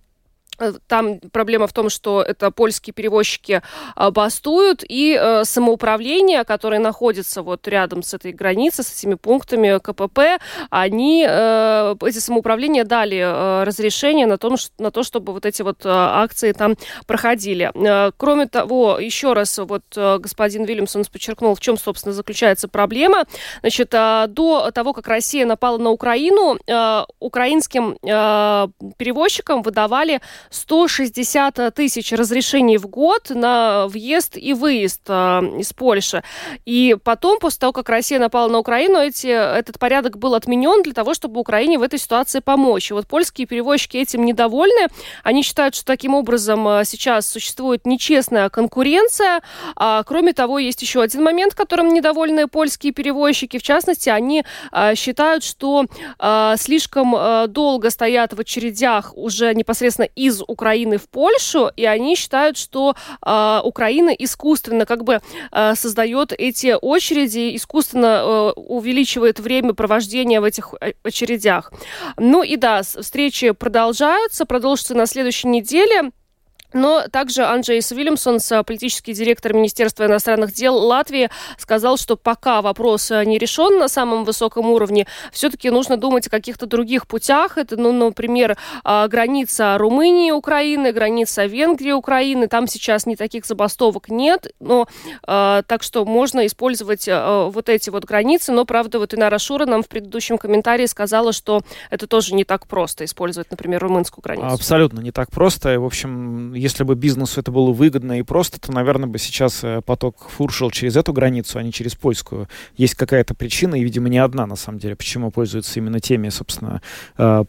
там проблема в том, что это польские перевозчики а, бастуют, и э, самоуправление, которое находится вот рядом с этой границей, с этими пунктами КПП, они, э, эти самоуправления дали э, разрешение на, том, на то, чтобы вот эти вот э, акции там проходили. Э, кроме того, еще раз вот э, господин Вильямсон подчеркнул, в чем, собственно, заключается проблема. Значит, э, до того, как Россия напала на Украину, э, украинским э, перевозчикам выдавали 160 тысяч разрешений в год на въезд и выезд э, из Польши. И потом, после того, как Россия напала на Украину, эти, этот порядок был отменен для того, чтобы Украине в этой ситуации помочь. И вот польские перевозчики этим недовольны. Они считают, что таким образом э, сейчас существует нечестная конкуренция. А, кроме того, есть еще один момент, которым недовольны польские перевозчики. В частности, они а, считают, что а, слишком а, долго стоят в очередях уже непосредственно из из Украины в Польшу, и они считают, что э, Украина искусственно как бы э, создает эти очереди, искусственно э, увеличивает время провождения в этих э, очередях. Ну и да, встречи продолжаются, продолжатся на следующей неделе. Но также Анджейс Вильямсон, политический директор Министерства иностранных дел Латвии, сказал, что пока вопрос э, не решен на самом высоком уровне, все-таки нужно думать о каких-то других путях. Это, ну, например, а, граница Румынии, Украины, граница Венгрии, Украины. Там сейчас не таких забастовок нет, но а, так что можно использовать а, вот эти вот границы. Но, правда, вот Инара Шура нам в предыдущем комментарии сказала, что это тоже не так просто использовать, например, румынскую границу. Абсолютно не так просто. В общем, если бы бизнесу это было выгодно и просто, то, наверное, бы сейчас э, поток фур шел через эту границу, а не через польскую. Есть какая-то причина, и, видимо, не одна, на самом деле, почему пользуются именно теми, собственно, э,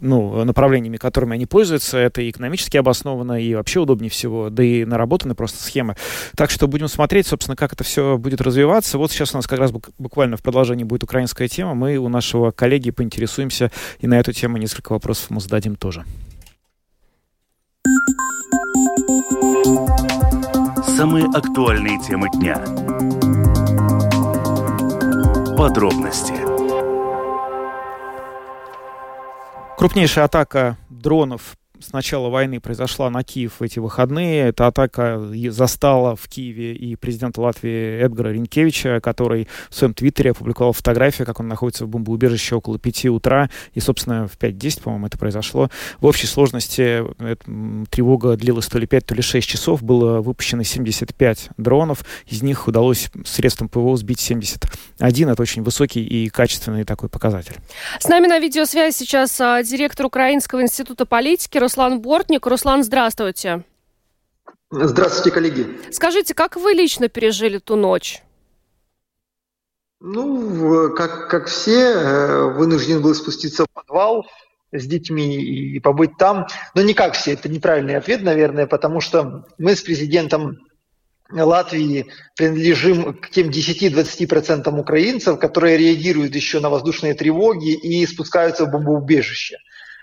ну, направлениями, которыми они пользуются. Это и экономически обоснованно, и вообще удобнее всего, да и наработаны просто схемы. Так что будем смотреть, собственно, как это все будет развиваться. Вот сейчас у нас как раз буквально в продолжении будет украинская тема. Мы у нашего коллеги поинтересуемся, и на эту тему несколько вопросов мы зададим тоже. Самые актуальные темы дня. Подробности. Крупнейшая атака дронов с начала войны произошла на Киев в эти выходные. Эта атака застала в Киеве и президента Латвии Эдгара Ринкевича, который в своем твиттере опубликовал фотографию, как он находится в бомбоубежище около 5 утра. И, собственно, в 5-10, по-моему, это произошло. В общей сложности тревога длилась то ли 5, то ли 6 часов. Было выпущено 75 дронов. Из них удалось средством ПВО сбить 71. Это очень высокий и качественный такой показатель. С нами на видеосвязи сейчас а, директор Украинского института политики Руслан Бортник. Руслан, здравствуйте. Здравствуйте, коллеги. Скажите, как вы лично пережили ту ночь? Ну, как, как все, э, вынужден был спуститься в подвал с детьми и побыть там. Но не как все, это неправильный ответ, наверное, потому что мы с президентом Латвии принадлежим к тем 10-20% украинцев, которые реагируют еще на воздушные тревоги и спускаются в бомбоубежище.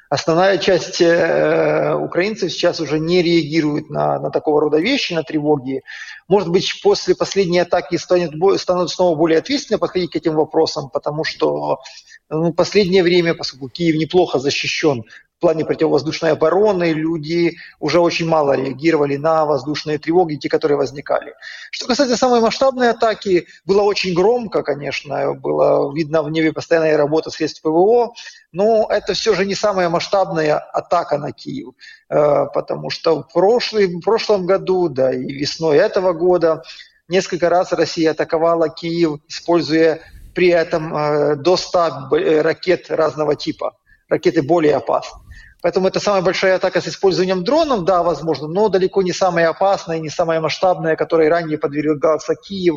Основная часть э, украинцев сейчас уже не реагирует на, на такого рода вещи, на тревоги. Может быть, после последней атаки станет, станут снова более ответственно подходить к этим вопросам, потому что ну, последнее время, поскольку Киев неплохо защищен в плане противовоздушной обороны люди уже очень мало реагировали на воздушные тревоги, те, которые возникали. Что касается самой масштабной атаки, было очень громко, конечно, было видно в небе постоянная работа средств ПВО, но это все же не самая масштабная атака на Киев, э, потому что в, прошлый, в прошлом году, да и весной этого года несколько раз Россия атаковала Киев, используя при этом э, до 100 ракет разного типа, ракеты более опасные. Поэтому это самая большая атака с использованием дронов, да, возможно, но далеко не самая опасная, не самая масштабная, которой ранее подвергался Киев,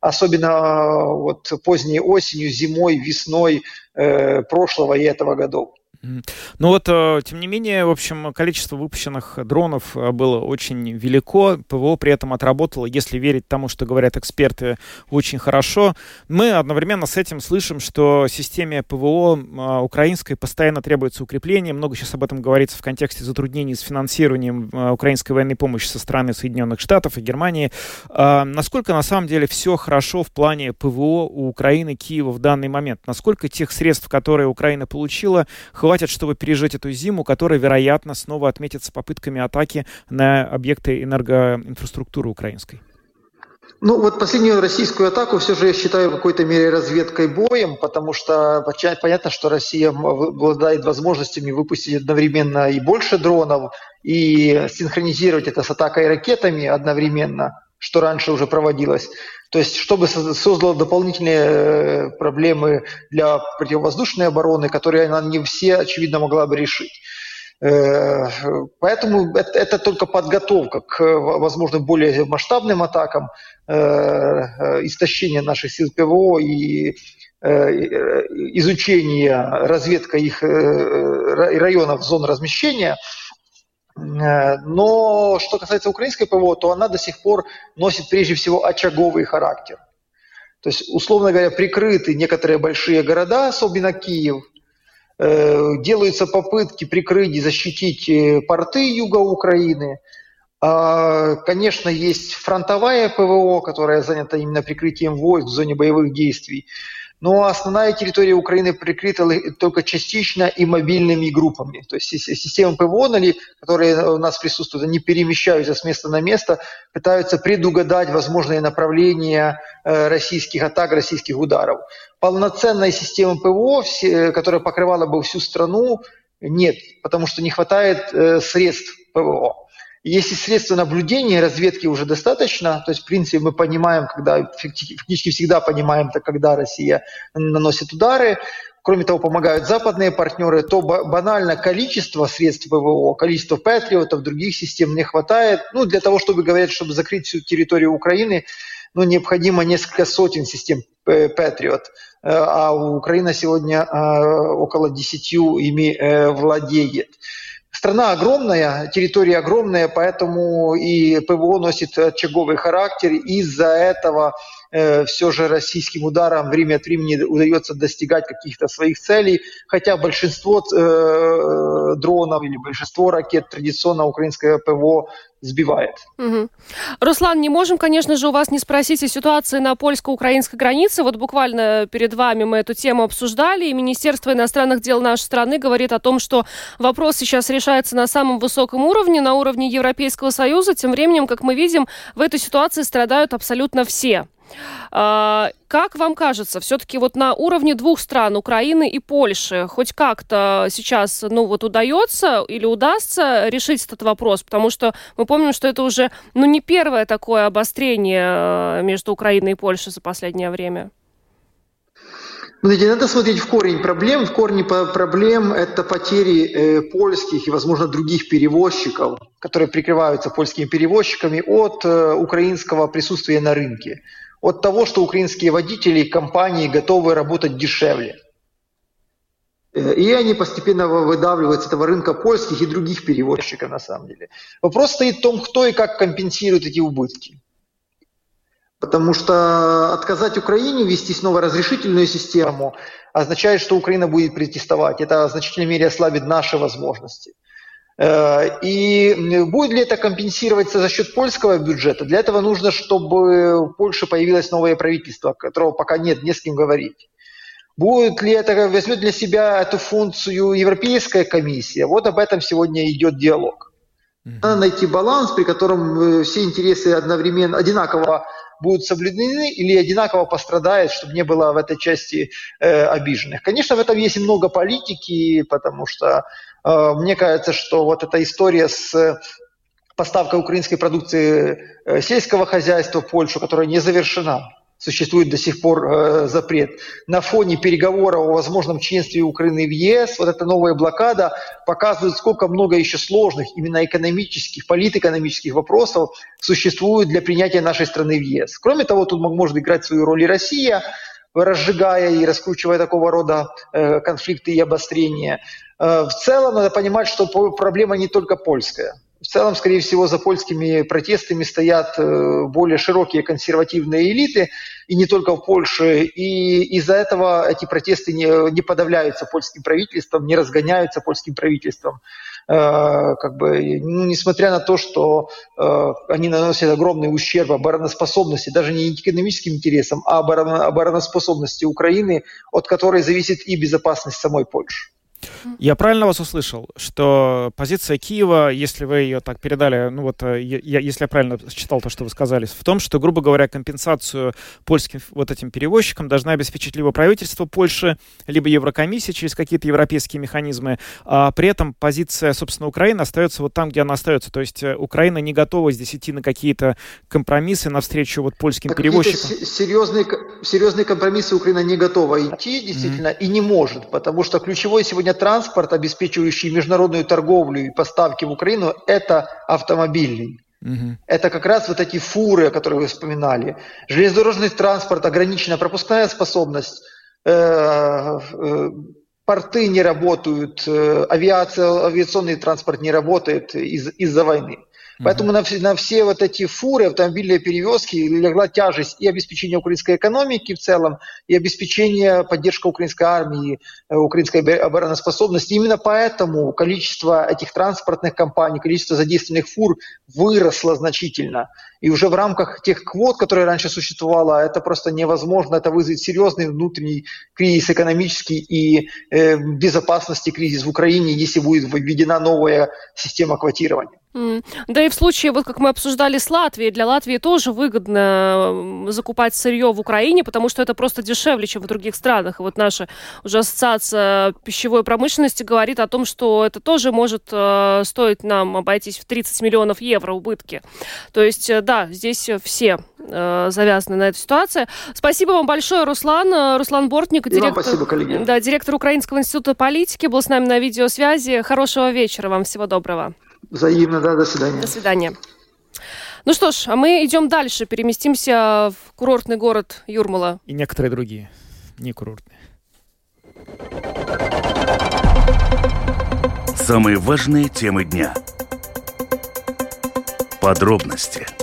особенно вот поздней осенью, зимой, весной э, прошлого и этого годов. Ну вот, э, тем не менее, в общем, количество выпущенных дронов э, было очень велико. ПВО при этом отработало, если верить тому, что говорят эксперты, очень хорошо. Мы одновременно с этим слышим, что системе ПВО э, украинской постоянно требуется укрепление. Много сейчас об этом говорится в контексте затруднений с финансированием украинской военной помощи со стороны Соединенных Штатов и Германии. Насколько на самом деле все хорошо в плане ПВО у Украины, Киева в данный момент? Насколько тех средств, которые Украина получила, хватит хватит, чтобы пережить эту зиму, которая, вероятно, снова отметится попытками атаки на объекты энергоинфраструктуры украинской? Ну, вот последнюю российскую атаку все же я считаю в какой-то мере разведкой боем, потому что понятно, что Россия обладает возможностями выпустить одновременно и больше дронов, и синхронизировать это с атакой ракетами одновременно, что раньше уже проводилось. То есть, чтобы создало дополнительные э, проблемы для противовоздушной обороны, которые она не все, очевидно, могла бы решить. Э, поэтому это, это только подготовка к, возможно, более масштабным атакам, э, истощение наших сил ПВО и изучение, разведка их районов, зон размещения – Э, но что касается украинской ПВО, то она до сих пор носит прежде всего очаговый характер. То есть, условно говоря, прикрыты некоторые большие города, особенно Киев, э, делаются попытки прикрыть и защитить э, порты юга Украины. А, конечно, есть фронтовая ПВО, которая занята именно прикрытием войск в зоне боевых действий. Но основная территория Украины прикрыта только частично и мобильными группами. То есть системы ПВО, которые у нас присутствуют, они перемещаются с места на место, пытаются предугадать возможные направления э, российских атак, российских ударов. Полноценной системы ПВО, которая покрывала бы всю страну, нет, потому что не хватает э, средств ПВО. Если средства наблюдения и разведки уже достаточно, то есть, в принципе, мы понимаем, когда, фактически всегда понимаем, когда Россия наносит удары, кроме того, помогают западные партнеры, то банально количество средств ПВО, количество патриотов, других систем не хватает. Ну, для того, чтобы говорить, чтобы закрыть всю территорию Украины, ну, необходимо несколько сотен систем Патриот. А Украина сегодня а, около 10 ими э, владеет. Страна огромная, территория огромная, поэтому и ПВО носит очаговый характер. Из-за этого э, все же российским ударам время от времени удается достигать каких-то своих целей, хотя большинство э, дронов или большинство ракет традиционно украинское ПВО сбивает. Угу. Руслан, не можем, конечно же, у вас не спросить о ситуации на польско-украинской границе. Вот буквально перед вами мы эту тему обсуждали, и Министерство иностранных дел нашей страны говорит о том, что вопрос сейчас решается на самом высоком уровне, на уровне Европейского Союза. Тем временем, как мы видим, в этой ситуации страдают абсолютно все. А, как вам кажется, все-таки вот на уровне двух стран, Украины и Польши, хоть как-то сейчас, ну вот удается или удастся решить этот вопрос? Потому что мы помним, что это уже, ну не первое такое обострение э, между Украиной и Польшей за последнее время. Смотрите, надо смотреть в корень проблем. В корне проблем это потери э, польских и, возможно, других перевозчиков, которые прикрываются польскими перевозчиками от э, украинского присутствия на рынке от того, что украинские водители и компании готовы работать дешевле. Э, и они постепенно выдавливают с этого рынка польских и других перевозчиков на самом деле. Вопрос стоит в том, кто и как компенсирует эти убытки. Потому что отказать Украине ввести снова разрешительную систему означает, что Украина будет протестовать. Это в значительной мере ослабит наши возможности. Э, и будет ли это компенсироваться за счет польского бюджета? Для этого нужно, чтобы в Польше появилось новое правительство, которого пока нет, не с кем говорить. Будет ли это, возьмет для себя эту функцию Европейская комиссия? Вот об этом сегодня идет диалог. Надо найти баланс, при котором э, все интересы одновременно, одинаково будут соблюдены или одинаково пострадают, чтобы не было в этой части э, обиженных. Конечно, в этом есть много политики, потому что мне кажется, что вот эта история с поставкой украинской продукции э, сельского хозяйства в Польшу, которая не завершена, существует до сих пор э, запрет. На фоне переговоров о возможном членстве Украины в ЕС, вот эта новая блокада показывает, сколько много еще сложных именно экономических, политэкономических вопросов существует для принятия нашей страны в ЕС. Кроме того, тут может играть свою роль и Россия, разжигая и раскручивая такого рода э, конфликты и обострения. Э, в целом надо понимать, что проблема не только польская. В целом, скорее всего, за польскими протестами стоят э, более широкие консервативные элиты, и не только в Польше. И из-за этого эти протесты не, не подавляются польским правительством, не разгоняются польским правительством. Э, как бы, ну, несмотря на то, что э, они наносят огромный ущерб обороноспособности, даже не экономическим интересам, а обороноспособности Украины, от которой зависит и безопасность самой Польши. Я правильно вас услышал, что позиция Киева, если вы ее так передали, ну вот, э, я, если я правильно читал то, что вы сказали, в том, что, грубо говоря, компенсацию польским вот этим перевозчикам должна обеспечить либо правительство Польши, либо Еврокомиссия через какие-то европейские механизмы, а при этом позиция, собственно, Украины остается вот там, где она остается. То есть э, Украина не готова здесь идти на какие-то компромиссы навстречу вот польским так перевозчикам. Серьезные, серьезные компромиссы Украина не готова идти, действительно, mm-hmm. и не может, потому что ключевой сегодня сегодня транспорт, обеспечивающий международную торговлю и поставки в Украину, это автомобильный. Угу. Это как раз вот эти фуры, о которых вы вспоминали. Железнодорожный транспорт, ограниченная пропускная способность, э, э, порты не работают, э, авиация, авиационный транспорт не работает из, из-за войны. Поэтому на, на все вот эти фуры, автомобильные перевозки легла тяжесть и обеспечения украинской экономики в целом, и обеспечения поддержка украинской армии, э, украинской обороноспособности. Именно поэтому количество этих транспортных компаний, количество задействованных фур выросло значительно. И уже в рамках тех квот, которые раньше существовало, это просто невозможно. Это вызовет серьезный внутренний кризис экономический и э, безопасности кризис в Украине, если будет введена новая система квотирования. Да и в случае, вот как мы обсуждали с Латвией, для Латвии тоже выгодно закупать сырье в Украине, потому что это просто дешевле, чем в других странах. И вот наша уже ассоциация пищевой промышленности говорит о том, что это тоже может э, стоить нам обойтись в 30 миллионов евро убытки. То есть, э, да, здесь все э, завязаны на эту ситуацию. Спасибо вам большое, Руслан. Э, Руслан Бортник, директор, спасибо, коллеги. Да, директор Украинского института политики, был с нами на видеосвязи. Хорошего вечера вам, всего доброго. Взаимно, да, до свидания. До свидания. Ну что ж, а мы идем дальше, переместимся в курортный город Юрмала. И некоторые другие, не курортные. Самые важные темы дня. Подробности –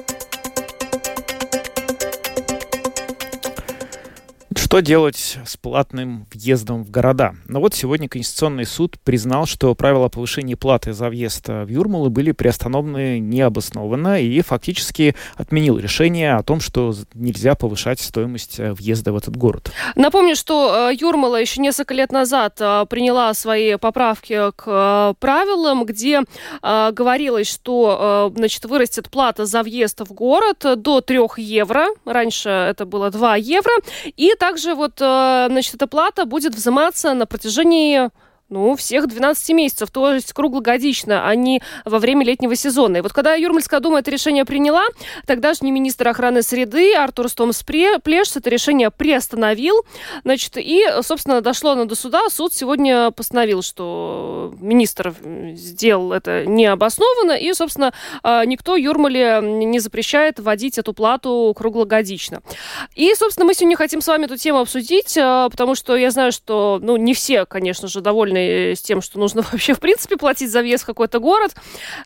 Что делать с платным въездом в города? Ну вот сегодня Конституционный суд признал, что правила повышения платы за въезд в Юрмалу были приостановлены необоснованно и фактически отменил решение о том, что нельзя повышать стоимость э, въезда в этот город. Напомню, что э, Юрмала еще несколько лет назад э, приняла свои поправки к правилам, где говорилось, что значит, вырастет плата за въезд в город до 3 евро. Раньше это было 2 евро. И также также вот, э, значит, эта плата будет взиматься на протяжении ну, всех 12 месяцев, то есть круглогодично, а не во время летнего сезона. И вот когда Юрмальская дума это решение приняла, тогдашний министр охраны среды Артур Стомс Плеш это решение приостановил. Значит, и, собственно, дошло оно до суда. Суд сегодня постановил, что министр сделал это необоснованно, и, собственно, а, никто Юрмале не запрещает вводить эту плату круглогодично. И, собственно, мы сегодня хотим с вами эту тему обсудить, а, потому что я знаю, что, ну, не все, конечно же, довольны довольны с тем, что нужно [laughs] вообще, в принципе, платить за въезд в какой-то город.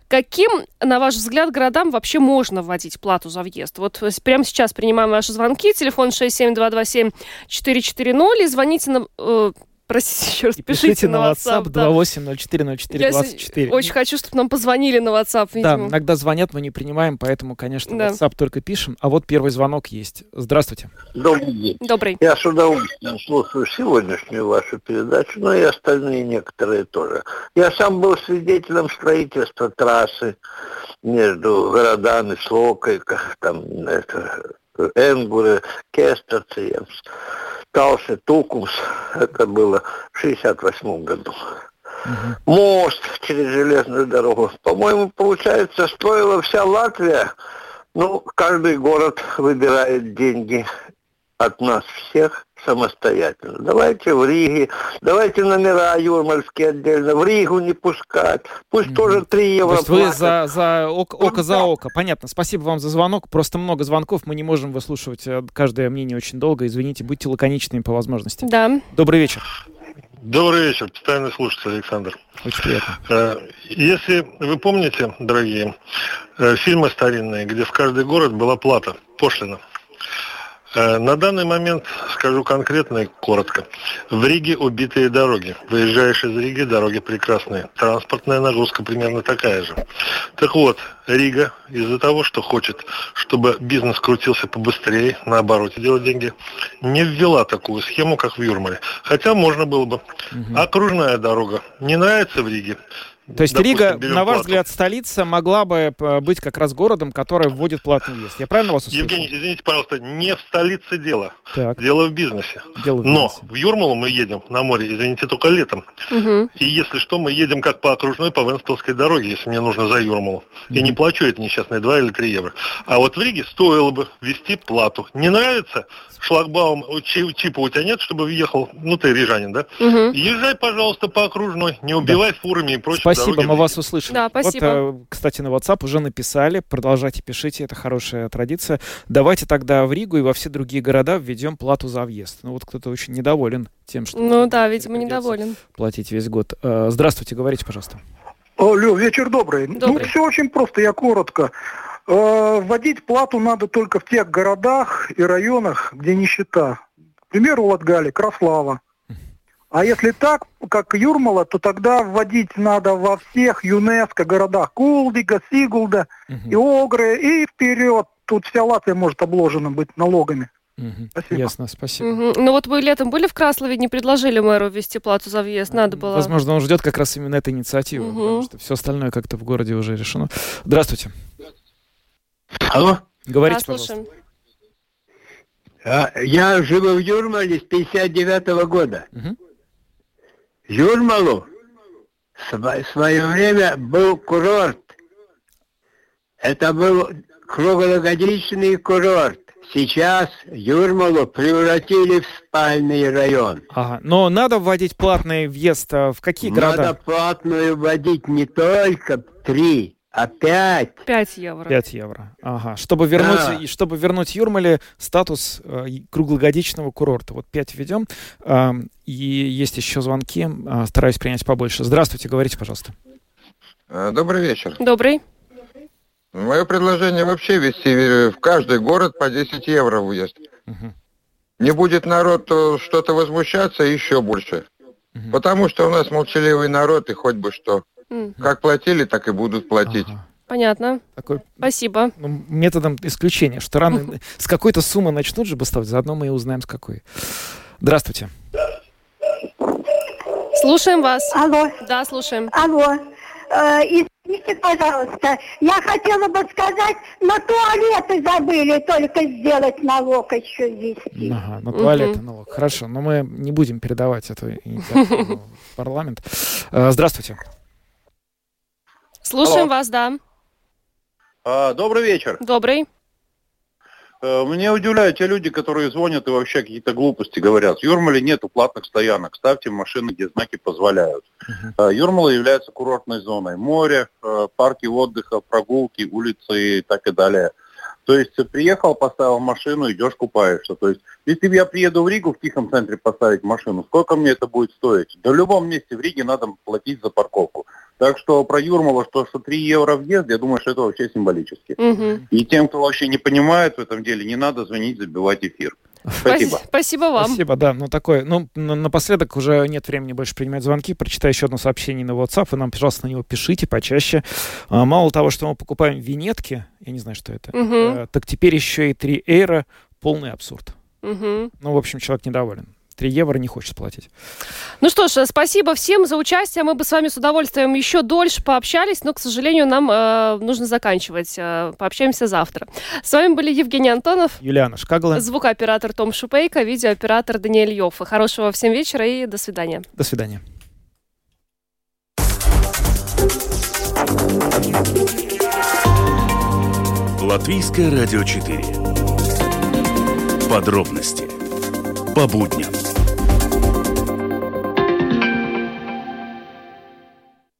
Каким, на ваш взгляд, городам вообще можно вводить плату за въезд? Вот прямо сейчас принимаем ваши звонки. Телефон 67227-440 и звоните на... Э, Простите, еще раз, пишите, пишите на WhatsApp, да. 28040424. Я очень хочу, чтобы нам позвонили на WhatsApp, видимо. Да, иногда звонят, мы не принимаем, поэтому, конечно, да. WhatsApp только пишем. А вот первый звонок есть. Здравствуйте. Добрый день. Добрый. Я с удовольствием слушаю сегодняшнюю вашу передачу, но и остальные некоторые тоже. Я сам был свидетелем строительства трассы между городами Слокой, там, это, Энгуры, Кестерцы, Талсы, Тукумс. Это было в 68 году. Угу. Мост через железную дорогу. По-моему, получается, стоила вся Латвия. Ну, каждый город выбирает деньги от нас всех самостоятельно. Давайте в Риге, давайте номера юрмальские отдельно, в Ригу не пускать. Пусть mm-hmm. тоже 3 евро То есть вы за, за око, око за око. Понятно. Спасибо вам за звонок. Просто много звонков. Мы не можем выслушивать э, каждое мнение очень долго. Извините, будьте лаконичными по возможности. Да. Добрый вечер. Добрый вечер, постоянный слушатель Александр. Очень приятно. Э, если вы помните, дорогие, э, фильмы старинные, где в каждый город была плата, пошлина. Э, на данный момент скажу конкретно и коротко. В Риге убитые дороги. Выезжаешь из Риги, дороги прекрасные. Транспортная нагрузка примерно такая же. Так вот, Рига из-за того, что хочет, чтобы бизнес крутился побыстрее, наоборот, делать деньги, не ввела такую схему, как в Юрмале. Хотя можно было бы. Угу. Окружная дорога не нравится в Риге, то есть Допустим, Рига, на ваш плату. взгляд, столица могла бы э, быть как раз городом, который вводит платный въезд. Я правильно вас услышал? Евгений, извините, пожалуйста, не в столице дело. Так. Дело в бизнесе. Дело в Но бизнесе. в Юрмалу мы едем на море, извините, только летом. Угу. И если что, мы едем как по окружной, по Венспилской дороге, если мне нужно за Юрмалу. Угу. И не плачу это несчастные 2 или 3 евро. А вот в Риге стоило бы ввести плату. Не нравится? Шлагбаум, чипа у тебя нет, чтобы въехал, ну ты рижанин, да? Угу. Езжай, пожалуйста, по окружной, не убивай да. фурами и прочее. Спасибо, мы вас услышали. Да, спасибо. Вот, э, кстати, на WhatsApp уже написали, продолжайте пишите, это хорошая традиция. Давайте тогда в Ригу и во все другие города введем плату за въезд. Ну вот кто-то очень недоволен тем, что... Ну да, видимо, недоволен. Платить весь год. Э, здравствуйте, говорите, пожалуйста. Алло, вечер добрый. Ну, добрый. Ну, все очень просто, я коротко. Э, вводить плату надо только в тех городах и районах, где нищета. К примеру, Латгали, Краслава. А если так, как Юрмала, то тогда вводить надо во всех ЮНЕСКО городах Кулдига, Сигулда угу. и Огры, и вперед. Тут вся Латвия может обложена быть налогами. Угу. Спасибо. Ясно, спасибо. Угу. Ну вот вы летом были в Краслове, не предложили мэру ввести плату за въезд, надо было. Возможно, он ждет как раз именно этой инициативы, угу. потому что все остальное как-то в городе уже решено. Здравствуйте. Алло. Говорите, да, пожалуйста. А, я живу в Юрмале с 59 -го года. Угу. Юрмалу в свое время был курорт. Это был круглогодичный курорт. Сейчас Юрмалу превратили в спальный район. Ага. Но надо вводить платный въезд а, в какие надо города? Надо платную вводить не только три, а пять. Пять евро. Пять евро. Ага. Чтобы вернуть, да. чтобы вернуть Юрмале статус э, круглогодичного курорта. Вот пять введем. Э, и есть еще звонки. Э, стараюсь принять побольше. Здравствуйте, говорите, пожалуйста. Э, добрый вечер. Добрый. Мое предложение вообще вести в каждый город по 10 евро въезд. Угу. Не будет народ что-то возмущаться еще больше. Угу. Потому что у нас молчаливый народ и хоть бы что. Как платили, так и будут платить. Ага. Понятно. Такой, Спасибо. Ну, методом исключения, что рано [laughs] с какой-то суммы начнут же бастовать, заодно мы и узнаем с какой. Здравствуйте. Слушаем вас. Алло. Да, слушаем. Алло. Э, извините, пожалуйста, я хотела бы сказать, на туалеты забыли только сделать налог еще ввести. Ага, на туалеты угу. налог. Хорошо, но мы не будем передавать эту [laughs] инициативу в парламент. Э, здравствуйте. Слушаем Алло. вас, да. А, добрый вечер. Добрый. Э, мне удивляют те люди, которые звонят и вообще какие-то глупости говорят. В Юрмале нету платных стоянок. Ставьте машины, где знаки позволяют. Uh-huh. Юрмала является курортной зоной. Море, э, парки отдыха, прогулки, улицы и так и далее. То есть приехал, поставил машину, идешь купаешься. То есть если я приеду в Ригу в тихом центре поставить машину, сколько мне это будет стоить? Да в любом месте в Риге надо платить за парковку. Так что про Юрмала, что, что 3 евро въезд, я думаю, что это вообще символически. Угу. И тем, кто вообще не понимает в этом деле, не надо звонить, забивать эфир. Спасибо. Спасибо вам. Спасибо, да. Ну, такое, ну, напоследок уже нет времени больше принимать звонки. Прочитаю еще одно сообщение на WhatsApp. Вы нам, пожалуйста, на него пишите почаще. А, мало того, что мы покупаем винетки, я не знаю, что это, угу. э, так теперь еще и 3 эйра. Полный абсурд. Угу. Ну, в общем, человек недоволен. 3 евро не хочет платить. Ну что ж, спасибо всем за участие. Мы бы с вами с удовольствием еще дольше пообщались, но, к сожалению, нам э, нужно заканчивать. Э, пообщаемся завтра. С вами были Евгений Антонов, Юлиана Шкагла, звукооператор Том Шупейко, видеооператор Даниэль Йоффа. Хорошего всем вечера и до свидания. До свидания. Латвийское радио 4. Подробности по будням.